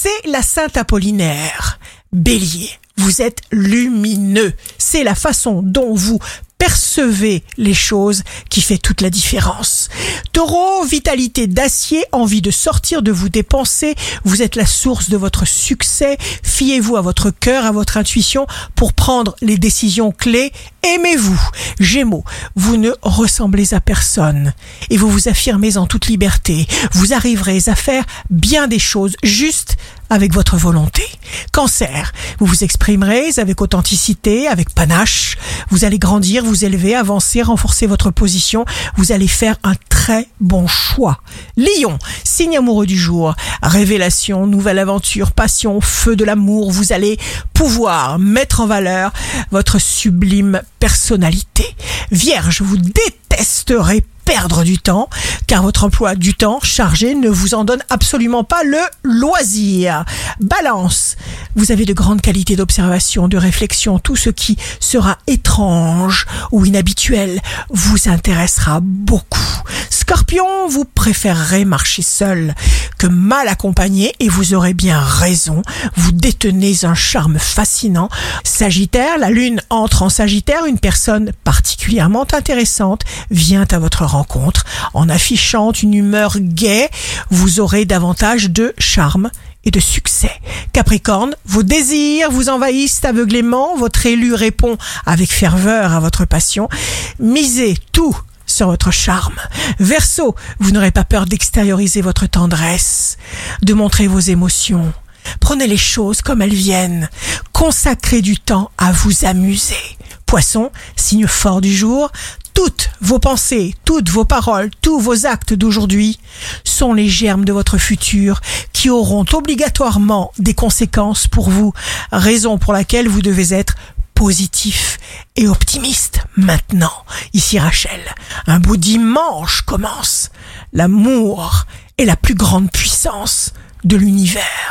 c'est la Sainte Apollinaire. Bélier, vous êtes lumineux. C'est la façon dont vous percevez les choses qui fait toute la différence. Taureau, vitalité d'acier, envie de sortir de vous dépenser, vous êtes la source de votre succès, fiez-vous à votre cœur, à votre intuition pour prendre les décisions clés, aimez-vous. Gémeaux, vous ne ressemblez à personne et vous vous affirmez en toute liberté, vous arriverez à faire bien des choses juste avec votre volonté. Cancer, vous vous exprimerez avec authenticité, avec panache, vous allez grandir, vous élever, avancer, renforcer votre position, vous allez faire un très bon choix. Lion, signe amoureux du jour, révélation, nouvelle aventure, passion, feu de l'amour, vous allez pouvoir mettre en valeur votre sublime personnalité. Vierge, vous détesterez perdre du temps, car votre emploi du temps chargé ne vous en donne absolument pas le loisir. Balance, vous avez de grandes qualités d'observation, de réflexion, tout ce qui sera étrange ou inhabituel vous intéressera beaucoup. Scorpion, vous préférerez marcher seul que mal accompagné et vous aurez bien raison. Vous détenez un charme fascinant. Sagittaire, la lune entre en Sagittaire, une personne particulièrement intéressante vient à votre rencontre. En affichant une humeur gaie, vous aurez davantage de charme et de succès. Capricorne, vos désirs vous envahissent aveuglément, votre élu répond avec ferveur à votre passion. Misez tout sur votre charme. Verseau, vous n'aurez pas peur d'extérioriser votre tendresse, de montrer vos émotions. Prenez les choses comme elles viennent. Consacrez du temps à vous amuser. Poisson, signe fort du jour, toutes vos pensées, toutes vos paroles, tous vos actes d'aujourd'hui sont les germes de votre futur qui auront obligatoirement des conséquences pour vous, raison pour laquelle vous devez être positif et optimiste maintenant. Ici Rachel, un bout dimanche commence. L'amour est la plus grande puissance de l'univers.